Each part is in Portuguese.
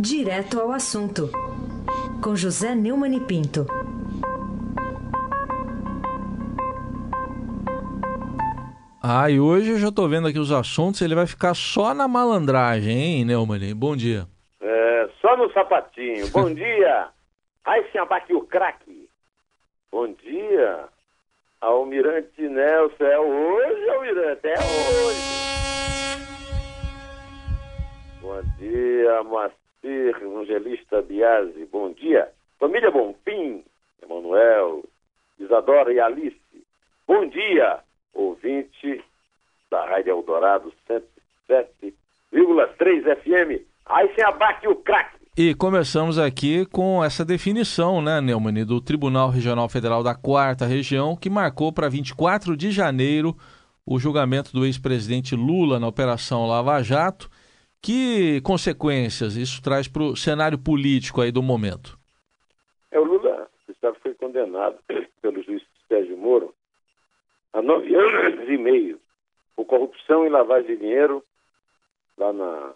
Direto ao assunto, com José Neumann e Pinto. Ah, e hoje eu já estou vendo aqui os assuntos, ele vai ficar só na malandragem, hein, Neumann? Bom dia. É, só no sapatinho. Bom dia, Raíssen Abac, o craque. Bom dia, Almirante Nelson. É hoje, Almirante, é hoje. Bom dia, Moacir Evangelista Biasi. Bom dia. Família Bonfim, Emanuel, Isadora e Alice. Bom dia, ouvinte da Rádio Eldorado 107,3 FM. Aí sem abaque o craque. E começamos aqui com essa definição, né, Neumann, do Tribunal Regional Federal da Quarta Região, que marcou para 24 de janeiro o julgamento do ex-presidente Lula na Operação Lava Jato. Que consequências isso traz para o cenário político aí do momento? É, o Lula, você foi condenado pelo juiz Sérgio Moro a nove anos e meio por corrupção e lavagem de dinheiro lá na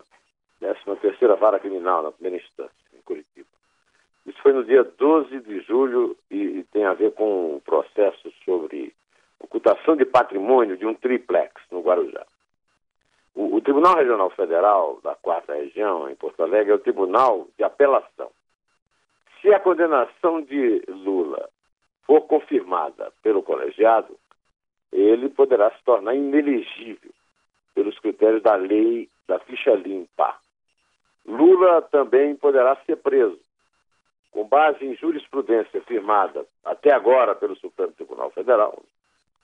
13 terceira vara criminal, na primeira instância, em Curitiba. Isso foi no dia 12 de julho e, e tem a ver com um processo sobre ocultação de patrimônio de um triplex no Guarujá. Tribunal Regional Federal da Quarta Região, em Porto Alegre, é o Tribunal de Apelação. Se a condenação de Lula for confirmada pelo colegiado, ele poderá se tornar inelegível pelos critérios da lei da ficha limpa. Lula também poderá ser preso, com base em jurisprudência firmada até agora pelo Supremo Tribunal Federal.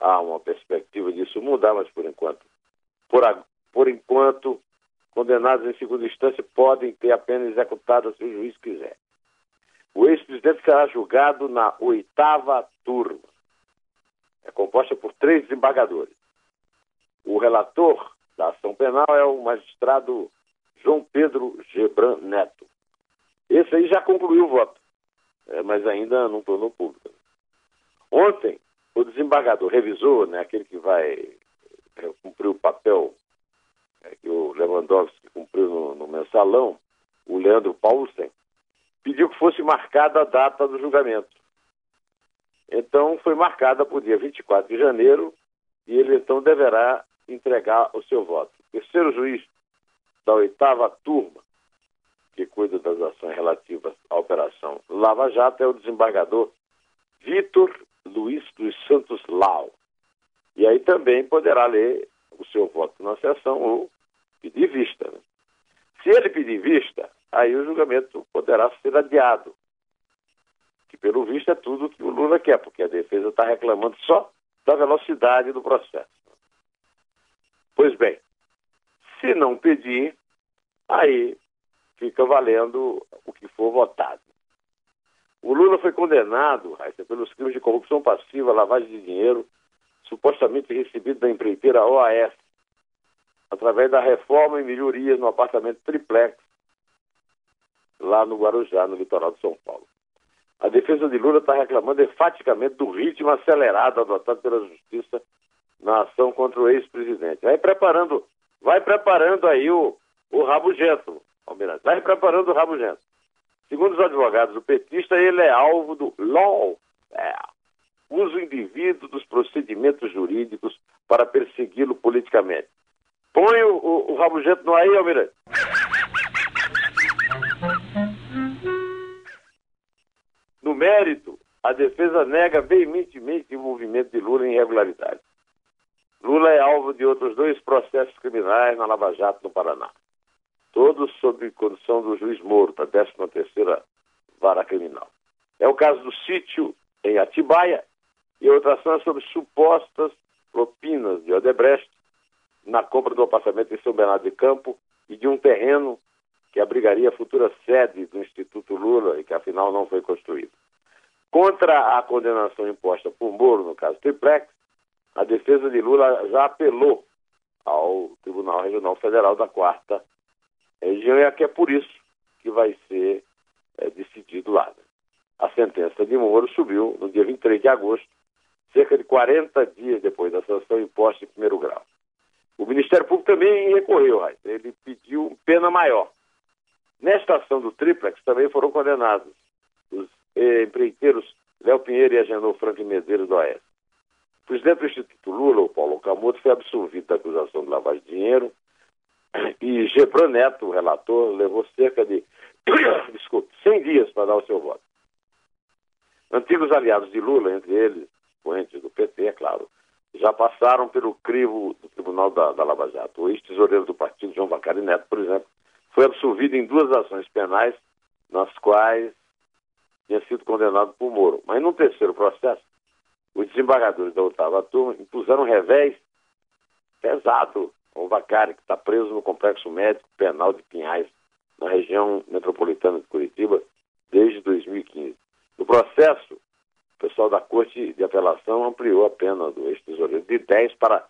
Há uma perspectiva disso mudar, mas por enquanto, por, por enquanto, condenados em segunda instância podem ter a pena executada se o juiz quiser. O ex-presidente será julgado na oitava turma. É composta por três desembargadores. O relator da ação penal é o magistrado João Pedro Gebran Neto. Esse aí já concluiu o voto, é, mas ainda não tornou público. Ontem, o desembargador revisor, né, aquele que vai é, cumprir o papel é, que o Lewandowski cumpriu no, no mensalão, o Leandro Paulsen, pediu que fosse marcada a data do julgamento. Então, foi marcada para o dia 24 de janeiro e ele então deverá entregar o seu voto. O terceiro juiz da oitava turma, que cuida das ações relativas à Operação Lava Jato, é o desembargador Vitor Luiz dos Santos Lau. E aí também poderá ler o seu voto na sessão ou pedir vista. Né? Se ele pedir vista, aí o julgamento poderá ser adiado. Que pelo visto é tudo que o Lula quer, porque a defesa está reclamando só da velocidade do processo. Pois bem, se não pedir, aí fica valendo o que for votado. O Lula foi condenado, Raíssa, pelos crimes de corrupção passiva, lavagem de dinheiro, supostamente recebido da empreiteira OAS, através da reforma e melhoria no apartamento triplex, lá no Guarujá, no litoral de São Paulo. A defesa de Lula está reclamando enfaticamente do ritmo acelerado adotado pela Justiça na ação contra o ex-presidente. Vai preparando, vai preparando aí o, o rabugento, Almirante. Vai preparando o rabugento. Segundo os advogados do petista, ele é alvo do law uso indivíduo dos procedimentos jurídicos para persegui-lo politicamente. Põe o, o, o rabugento no aí, Almirante. No mérito, a defesa nega veementemente o envolvimento de Lula em irregularidades. Lula é alvo de outros dois processos criminais na Lava Jato, no Paraná. Todos sob condição do juiz Moro, da 13ª Vara Criminal. É o caso do sítio em Atibaia e outra ação é sobre supostas propinas de Odebrecht na compra do apartamento em São Bernardo de Campo e de um terreno que abrigaria a futura sede do Instituto Lula e que afinal não foi construído. Contra a condenação imposta por Moro, no caso Triplex, a defesa de Lula já apelou ao Tribunal Regional Federal da Quarta Região e aqui é por isso que vai ser é, decidido lá. A sentença de Moro subiu no dia 23 de agosto, cerca de 40 dias depois da sanção imposta em primeiro grau. O Ministério Público também recorreu, ele pediu pena maior. Nesta ação do Triplex também foram condenados os eh, empreiteiros Léo Pinheiro e Agenor Franco Medeiros do Oeste. O presidente do Instituto Lula, o Paulo Camoto, foi absolvido da acusação de lavagem de dinheiro e Gebran Neto, o relator, levou cerca de desculpe, 100 dias para dar o seu voto. Antigos aliados de Lula, entre eles, poentes do PT, é claro, já passaram pelo crivo do Tribunal da, da Lava Jato. O ex-tesoureiro do partido, João Bacari Neto, por exemplo, foi absolvido em duas ações penais, nas quais tinha sido condenado por Moro. Mas no terceiro processo, os desembargadores da oitava turma impuseram um revés pesado ao Bacari, que está preso no Complexo Médico Penal de Pinhais, na região metropolitana de Curitiba, desde 2015. No processo, pessoal da Corte de Apelação ampliou a pena do ex-tesoureiro de 10 para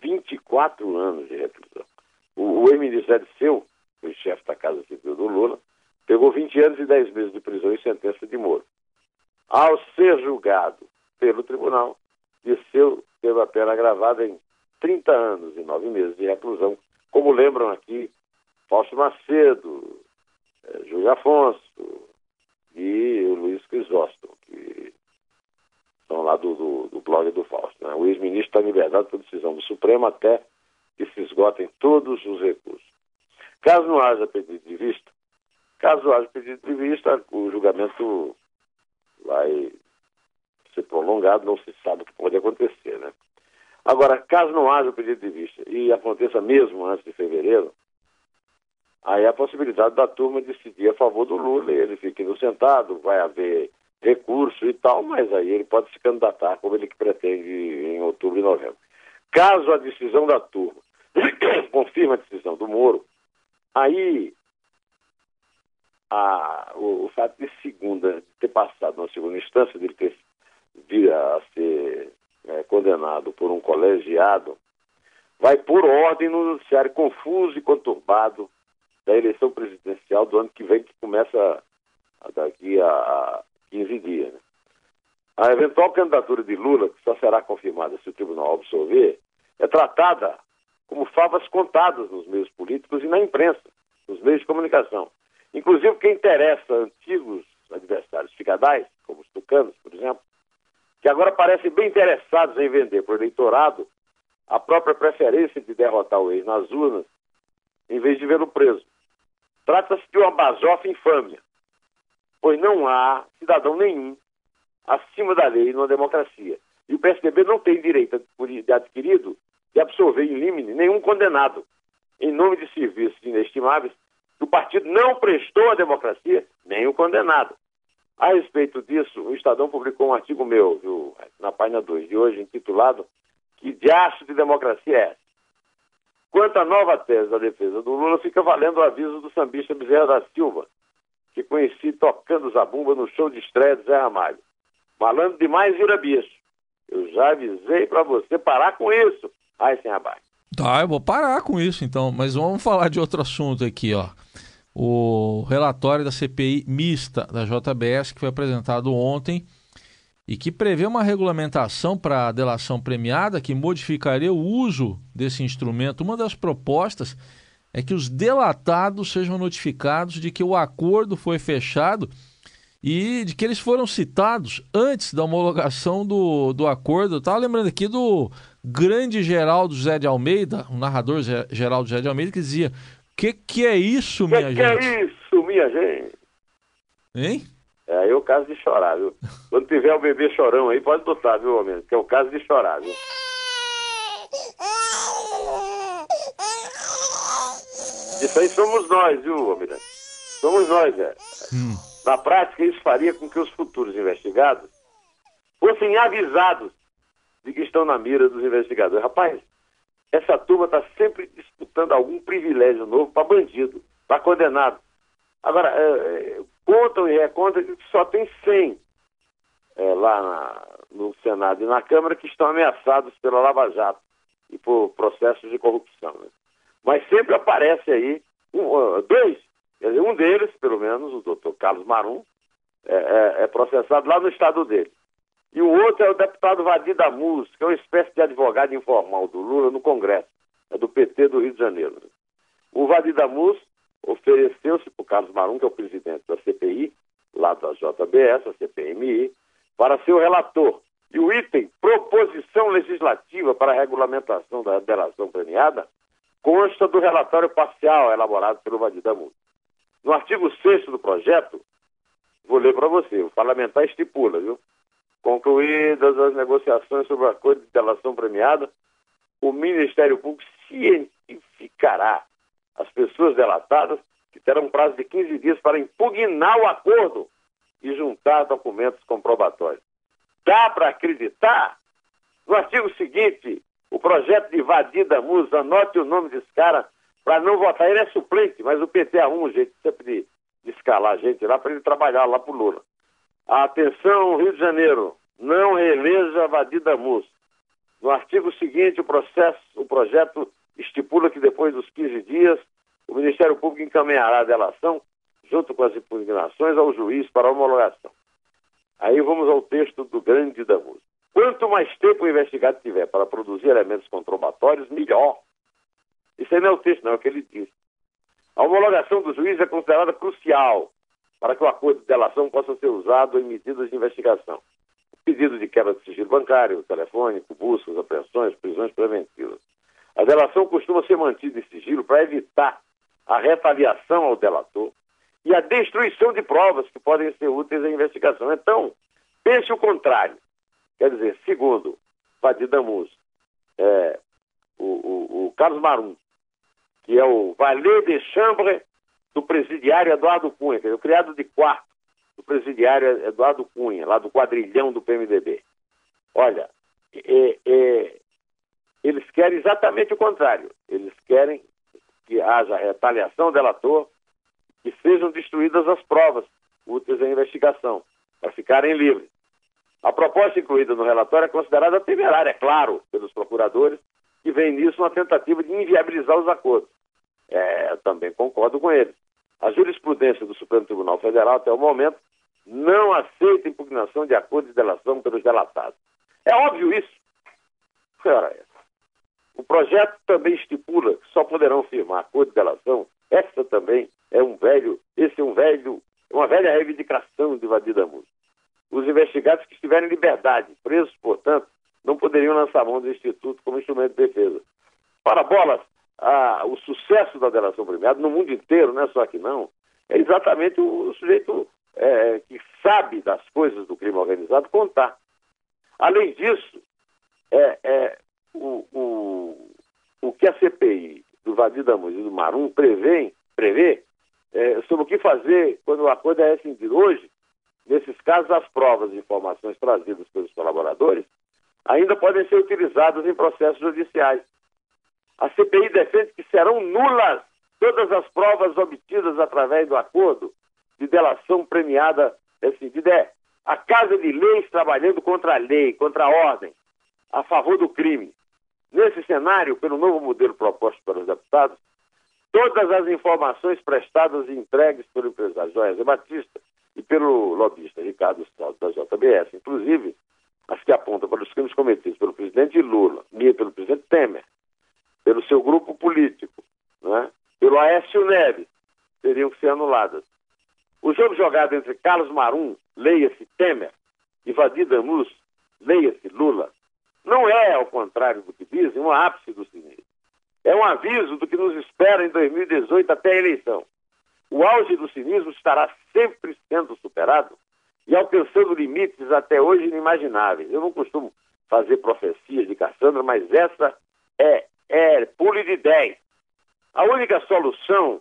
24 anos de reclusão. O, o ex-ministro Edson, o chefe da Casa Civil do Lula, pegou 20 anos e 10 meses de prisão e sentença de Moro. Ao ser julgado pelo tribunal, Disseu teve a pena agravada em 30 anos e 9 meses de reclusão, como lembram aqui Fausto Macedo, eh, Júlio Afonso e o Luiz Crisóstomo, que são lá do, do, do blog do Fausto. Né? O ex-ministro está em liberdade por decisão do Supremo até que se esgotem todos os recursos. Caso não haja pedido de vista, caso haja pedido de vista, o julgamento vai ser prolongado, não se sabe o que pode acontecer, né? Agora, caso não haja pedido de vista e aconteça mesmo antes de fevereiro, aí a possibilidade da turma decidir a favor do Lula, ele fica inocentado, vai haver recurso e tal, mas aí ele pode se candidatar como ele pretende em outubro e novembro. Caso a decisão da turma confirme a decisão do Moro, aí a, o, o, fato de segunda, ter passado na segunda instância, dele ter vir a ser é, condenado por um colegiado, vai por ordem no noticiário confuso e conturbado da eleição presidencial do ano que vem, que começa daqui a 15 dias. Né? A eventual candidatura de Lula, que só será confirmada se o tribunal absolver, é tratada como favas contadas nos meios políticos e na imprensa, nos meios de comunicação. Inclusive, quem interessa antigos adversários ficadais, como os tucanos, por exemplo, que agora parecem bem interessados em vender para o eleitorado a própria preferência de derrotar o ex nas urnas, em vez de vê-lo preso. Trata-se de uma basofa infâmia, pois não há cidadão nenhum acima da lei numa democracia. E o PSDB não tem direito adquirido de absolver em limine nenhum condenado, em nome de serviços inestimáveis, que o partido não prestou à democracia, o condenado. A respeito disso, o Estadão publicou um artigo meu, viu, na página 2 de hoje, intitulado Que diacho de democracia é essa? Quanto à nova tese da defesa do Lula, fica valendo o aviso do sambista Bezerra da Silva, que conheci tocando zabumba no show de estreia de Zé Ramalho. Falando demais vira bicho. Eu já avisei para você parar com isso. Ai, sem abaixo. Tá, eu vou parar com isso então, mas vamos falar de outro assunto aqui, ó o relatório da CPI mista da JBS, que foi apresentado ontem e que prevê uma regulamentação para a delação premiada que modificaria o uso desse instrumento. Uma das propostas é que os delatados sejam notificados de que o acordo foi fechado e de que eles foram citados antes da homologação do, do acordo. Eu estava lembrando aqui do grande Geraldo José de Almeida, o narrador Geraldo José de Almeida, que dizia: que que é isso, minha que gente? Que é isso, minha gente? Hein? É aí é o caso de chorar, viu? Quando tiver o bebê chorão aí, pode botar, viu, homem? Que é o caso de chorar, viu? Isso aí somos nós, viu, Almirante? Somos nós, é. Hum. Na prática, isso faria com que os futuros investigados fossem avisados de que estão na mira dos investigadores. Rapaz, essa turma está sempre disputando algum privilégio novo para bandido, para condenado. Agora, é, é, contam e recontam que só tem 100 é, lá na, no Senado e na Câmara que estão ameaçados pela Lava Jato e por processos de corrupção. Né? Mas sempre aparece aí um, dois, um deles, pelo menos, o doutor Carlos Marum, é, é, é processado lá no estado dele. E o outro é o deputado Vadir da que é uma espécie de advogado informal do Lula no Congresso, é do PT do Rio de Janeiro. O Vadir da Mus ofereceu-se para o Carlos Marum, que é o presidente da CPI, lá da JBS, a CPMI, para ser o relator. E o item proposição legislativa para a regulamentação da delação premiada consta do relatório parcial elaborado pelo Vadidamu. No artigo 6 do projeto, vou ler para você, o parlamentar estipula, viu? Concluídas as negociações sobre o acordo de delação premiada, o Ministério Público cientificará as pessoas delatadas que terão prazo de 15 dias para impugnar o acordo e juntar documentos comprobatórios. Dá para acreditar? No artigo seguinte, o projeto de Vadir da Musa, anote o nome desse cara para não votar. Ele é suplente, mas o PT arruma um jeito sempre de, de escalar a gente lá para ele trabalhar lá para o Lula. Atenção, Rio de Janeiro, não reeleja Vadir da Musa. No artigo seguinte, o processo, o projeto depois dos 15 dias, o Ministério Público encaminhará a delação, junto com as impugnações, ao juiz para homologação. Aí vamos ao texto do grande da. Quanto mais tempo o investigado tiver para produzir elementos comprobatórios, melhor. Isso aí não é o texto, não, é o que ele diz. A homologação do juiz é considerada crucial para que o acordo de delação possa ser usado em medidas de investigação. Pedido de quebra de sigilo bancário, telefônico, buscas, apreensões, prisões preventivas. A delação costuma ser mantida em sigilo para evitar a retaliação ao delator e a destruição de provas que podem ser úteis à investigação. Então, pense o contrário. Quer dizer, segundo Vadir Damus, é, o, o, o, Carlos Marum, que é o valet de chambre do presidiário Eduardo Cunha, que é o criado de quarto do presidiário Eduardo Cunha, lá do quadrilhão do PMDB. Olha, é, é, eles querem exatamente o contrário. Eles querem que haja retaliação delator, que sejam destruídas as provas úteis à investigação, para ficarem livres. A proposta incluída no relatório é considerada temerária, é claro, pelos procuradores, que vem nisso uma tentativa de inviabilizar os acordos. É, também concordo com eles. A jurisprudência do Supremo Tribunal Federal, até o momento, não aceita impugnação de acordo de delação pelos delatados. É óbvio isso. Ora, o projeto também estipula que só poderão firmar acordo de delação. Essa também é um velho, esse é um velho, uma velha reivindicação de Vadir Damus. Os investigados que estiverem em liberdade, presos, portanto, não poderiam lançar mão do Instituto como instrumento de defesa. Para bolas, a, o sucesso da delação premiada no mundo inteiro, não é só aqui não, é exatamente o, o sujeito é, que sabe das coisas do crime organizado contar. Além disso, é, é o, o, o que a CPI do Vadir Damus e do Marum prevê, prevê é, sobre o que fazer quando o acordo é rescindido. Hoje, nesses casos, as provas e informações trazidas pelos colaboradores ainda podem ser utilizadas em processos judiciais. A CPI defende que serão nulas todas as provas obtidas através do acordo de delação premiada rescindida. É a Casa de Leis trabalhando contra a lei, contra a ordem, a favor do crime. Nesse cenário, pelo novo modelo proposto pelos deputados, todas as informações prestadas e entregues pelo empresário Joésia Batista e pelo lobista Ricardo Saldo da JBS, inclusive as que apontam para os crimes cometidos pelo presidente Lula e pelo presidente Temer, pelo seu grupo político, né, pelo Aécio Neves, teriam que ser anuladas. O jogo jogado entre Carlos Marum, leia-se Temer, e Vadir Damus, leia-se Lula, contrário do que dizem, um ápice do cinismo. É um aviso do que nos espera em 2018 até a eleição. O auge do cinismo estará sempre sendo superado e alcançando limites até hoje inimagináveis. Eu não costumo fazer profecias de Cassandra, mas essa é, é pule de 10. A única solução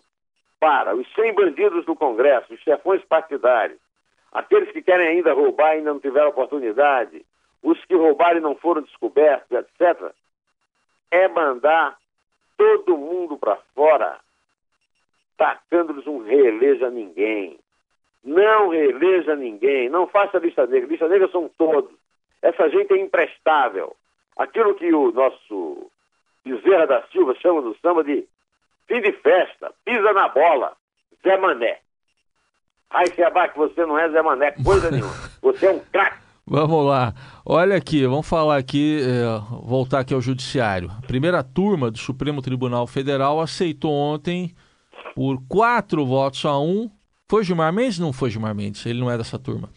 para os 100 bandidos do Congresso, os chefões partidários, aqueles que querem ainda roubar e ainda não tiveram oportunidade, os que roubaram e não foram descobertos, etc., é mandar todo mundo para fora, tacando-lhes um reeleja ninguém. Não reeleja ninguém, não faça lista negra. Lista negra são todos. Essa gente é imprestável. Aquilo que o nosso Bezerra da Silva chama do samba de fim de festa, pisa na bola, Zé Mané. Ai, Seba, que você não é Zé Mané, coisa nenhuma. Você é um craque. Vamos lá. Olha aqui, vamos falar aqui, é, voltar aqui ao Judiciário. A primeira turma do Supremo Tribunal Federal aceitou ontem por quatro votos a um. Foi Gilmar Mendes? Não foi Gilmar Mendes, ele não é dessa turma.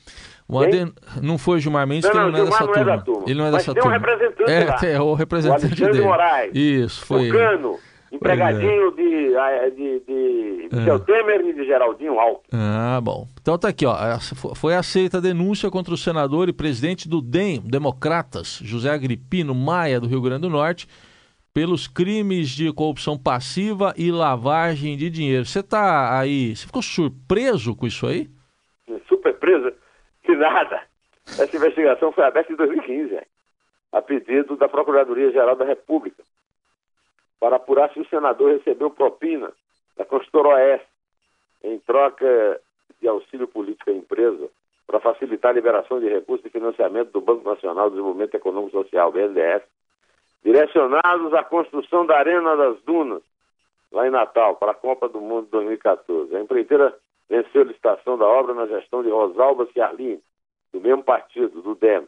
O Aden... Não foi Gilmar Mendes, não, que ele não, não, é dessa não turma. É turma. Ele não é Mas dessa turma. um representante é, lá. É, o representante o dele. Moraes. Isso, foi. O Cano, empregadinho de, ah, de, de Michel Temer e de Geraldinho Alckmin. Ah, bom. Então tá aqui, ó. Foi aceita a denúncia contra o senador e presidente do DEM, Democratas, José Agripino Maia, do Rio Grande do Norte, pelos crimes de corrupção passiva e lavagem de dinheiro. Você tá aí. Você ficou surpreso com isso aí? Super preso? Que nada. Essa investigação foi aberta em 2015, a pedido da Procuradoria-Geral da República, para apurar se o senador recebeu propina da consultora Oeste em troca de auxílio político à empresa para facilitar a liberação de recursos de financiamento do Banco Nacional de Desenvolvimento Econômico Social, BNDES, direcionados à construção da Arena das Dunas, lá em Natal, para a Copa do Mundo 2014. A empreiteira venceu a licitação da obra na gestão de Rosalba Ciarlini, do mesmo partido, do DEM,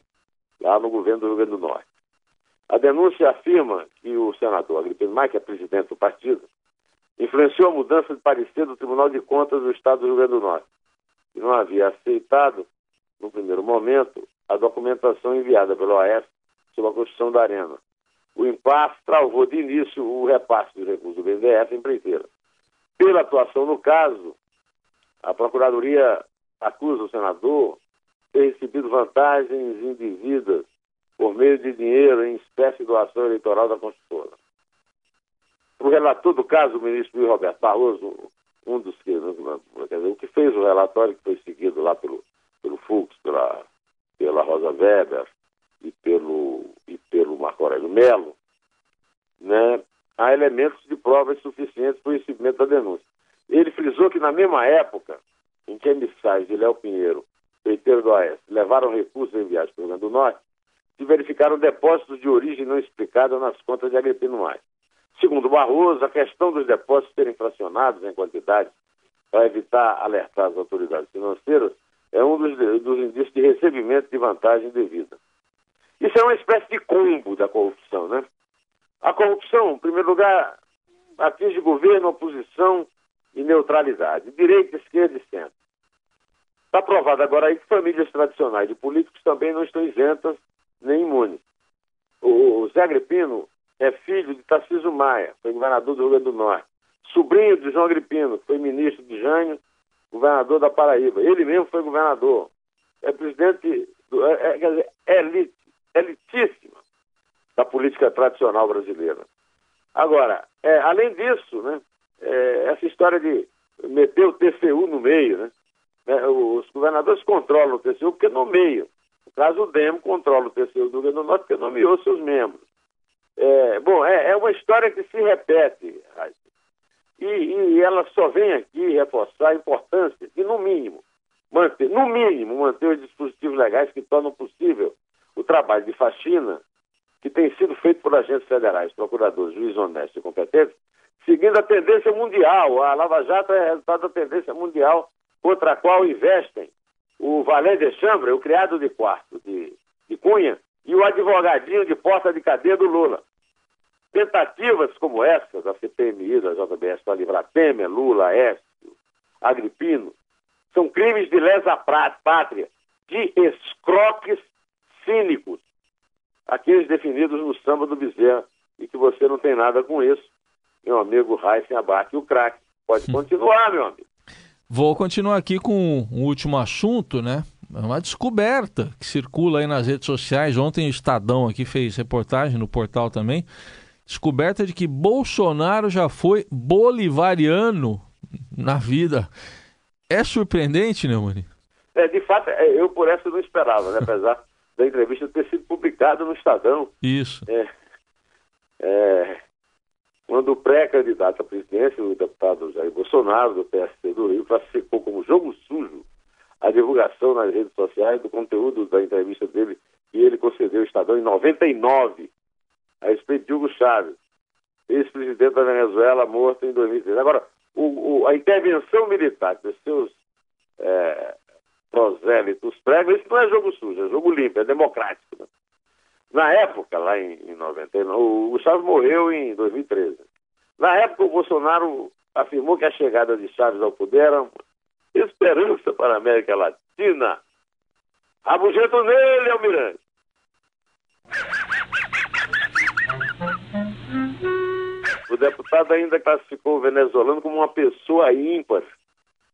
lá no governo do Rio Grande do Norte. A denúncia afirma que o senador Agripino Maia, que é presidente do partido, influenciou a mudança de parecer do Tribunal de Contas do Estado do Rio Grande do Norte, e não havia aceitado, no primeiro momento, a documentação enviada pelo OAS sobre a construção da arena. O impasse travou de início o repasse dos recursos do BNDES em empreiteira. Pela atuação no caso, a Procuradoria acusa o senador ter recebido vantagens indevidas por meio de dinheiro em espécie doação eleitoral da construtora. O relator do caso, o ministro Luiz Roberto Barroso, um dos que, quer dizer, o que fez o relatório que foi seguido lá pelo, pelo Fux, pela, pela Rosa Weber e pelo, e pelo Marco Aurélio Melo, né, há elementos de provas suficientes para o recebimento da denúncia. Ele frisou que na mesma época em que emissários de Léo Pinheiro, peiteiro do Oeste, levaram recursos enviados para o Rio Grande do Norte, se verificaram depósitos de origem não explicada nas contas de Agripino Maia. Segundo Barroso, a questão dos depósitos serem fracionados em quantidade para evitar alertar as autoridades financeiras é um dos, dos indícios de recebimento de vantagem devida. Isso é uma espécie de combo da corrupção, né? A corrupção, em primeiro lugar, atinge governo, oposição e neutralidade, direita, esquerda e centro. Está provado agora aí que famílias tradicionais de políticos também não estão isentas nem imunes. O Zé Agripino é filho de Tarcísio Maia, foi governador do Rio Grande do Norte. Sobrinho de João Agripino, foi ministro de Jânio, governador da Paraíba. Ele mesmo foi governador. É presidente, do, é, é, quer dizer, elite, elitíssima da política tradicional brasileira. Agora, é, além disso, né, é, essa história de meter o TCU no meio, né? né os governadores controlam o TCU porque nomeiam. Caso, o DEM controla o TCU do Rio do Norte porque nomeou seus membros. É, bom, é, é, uma história que se repete. E, e, ela só vem aqui reforçar a importância de, no mínimo, manter, no mínimo, manter os dispositivos legais que tornam possível o trabalho de faxina que tem sido feito por agentes federais, procuradores, juízes honestos e competentes, seguindo a tendência mundial. A Lava Jato é resultado da tendência mundial contra a qual investem o Valé de Chambre, o criado de quarto de, de Cunha, e o advogadinho de porta de cadeia do Lula. Tentativas como essa da CPMI, da JBS para livrar Temer, Lula, Écio, Agripino, são crimes de lesa pátria, de escroques cínicos, aqueles definidos no samba do Bezerra, e que você não tem nada com isso, meu amigo Raíssen Abac, o craque. Pode continuar, meu amigo. Vou continuar aqui com um último assunto, né? É uma descoberta que circula aí nas redes sociais. Ontem o Estadão aqui fez reportagem no portal também. Descoberta de que Bolsonaro já foi bolivariano na vida. É surpreendente, Neumani? É, de fato, é, eu por essa não esperava, né? apesar da entrevista ter sido publicada no Estadão. Isso. É, é, quando o pré-candidato à presidência, o deputado Jair Bolsonaro, do PST do Rio, classificou como jogo sujo a divulgação nas redes sociais do conteúdo da entrevista dele que ele concedeu ao Estadão em 99, a respeito de Hugo Chávez, ex-presidente da Venezuela, morto em 2013. Agora, o, o, a intervenção militar dos seus é, prosélitos pregam, isso não é jogo sujo, é jogo limpo, é democrático. Né? Na época, lá em, em 99, o, Chaves morreu em 2013. Na época, o Bolsonaro afirmou que a chegada de Chaves ao poder era esperança para a América Latina. Rabugento nele, Almirante! O deputado ainda classificou o venezuelano como uma pessoa ímpar.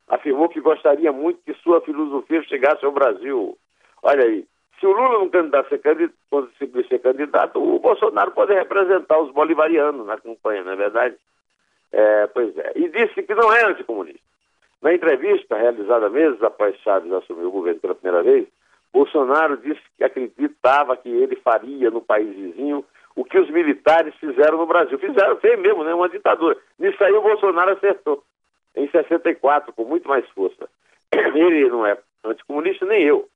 Afirmou que gostaria muito que sua filosofia chegasse ao Brasil. Olha aí, se o Lula não candidato candidato, conseguir ser candidato, o Bolsonaro pode representar os bolivarianos na campanha, não é verdade? É, pois é. E disse que não é anticomunista. Na entrevista realizada meses após Chaves assumir o governo pela primeira vez, Bolsonaro disse que acreditava que ele faria no país vizinho o que os militares fizeram no Brasil. Fizeram, fez mesmo, né? Uma ditadura. Nisso aí o Bolsonaro acertou. Em 64, com muito mais força. Ele não é anticomunista, nem eu.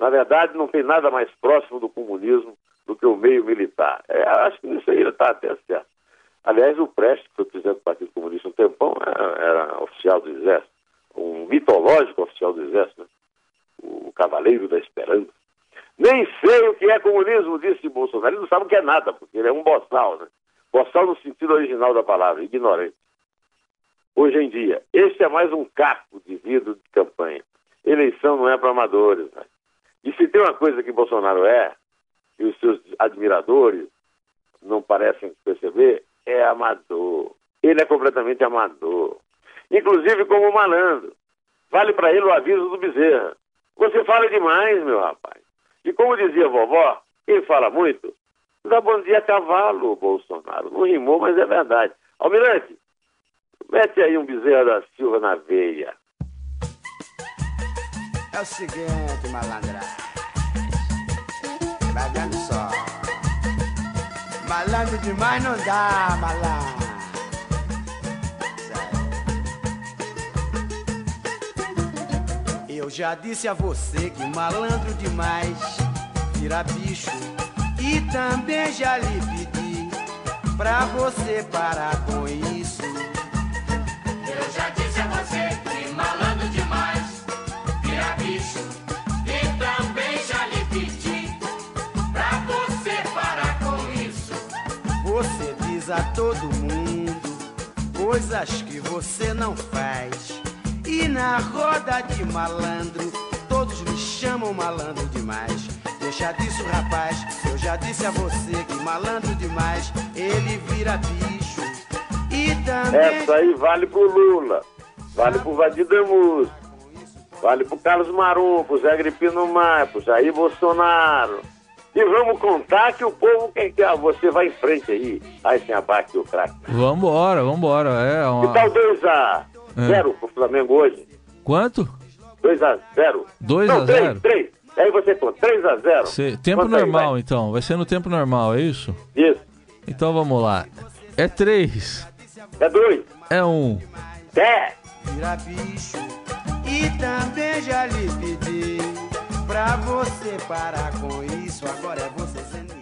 Na verdade, não tem nada mais próximo do comunismo do que o meio militar. É, acho que nisso aí está até certo. Aliás, o Prestes, que foi presidente do Partido Comunista um tempão, era, era oficial do Exército, um mitológico oficial do Exército, né? o Cavaleiro da Esperança. Nem sei o que é comunismo, disse Bolsonaro. Ele não sabe o que é nada, porque ele é um boçal, né? Boçal no sentido original da palavra, ignorante. Hoje em dia, este é mais um caco de vidro de campanha. Eleição não é para amadores, né? E se tem uma coisa que Bolsonaro é, e os seus admiradores não parecem perceber, é amador. Ele é completamente amador. Inclusive como malandro. Vale para ele o aviso do Bezerra. Você fala demais, meu rapaz. E como dizia a vovó, quem fala muito, dá bom dia a cavalo, Bolsonaro. Não rimou, mas é verdade. Almirante, mete aí um Bezerra da Silva na veia. É o seguinte, malandra. Vai dando só. Malandro demais não dá, malandro. Eu já disse a você que malandro demais vira bicho. E também já lhe pedi pra você parar com isso. A todo mundo coisas que você não faz. E na roda de malandro, todos me chamam malandro demais. Deixa disso, rapaz. Eu já disse a você que malandro demais, ele vira bicho. E também. Essa aí vale pro Lula, vale pro Vadir Damus, vale pro Carlos Marum, pro Zé Gripino Maia, pro Jair Bolsonaro. E vamos contar que o povo quer que ah, você vai em frente aí. Aí sem abaque o craque. Vambora, vambora. É Que uma... tal 2x0 É. pro Flamengo hoje? Quanto? 2x0. 2 a Não, 0? 3, 3. Aí você conta, 3x0. Cê- Tempo normal, então. Vai ser no tempo normal, é isso? Isso. Então vamos lá. É 3. É 2. É 1. É. vira bicho. E também já lhe pedi pra você parar com isso. Agora é você sendo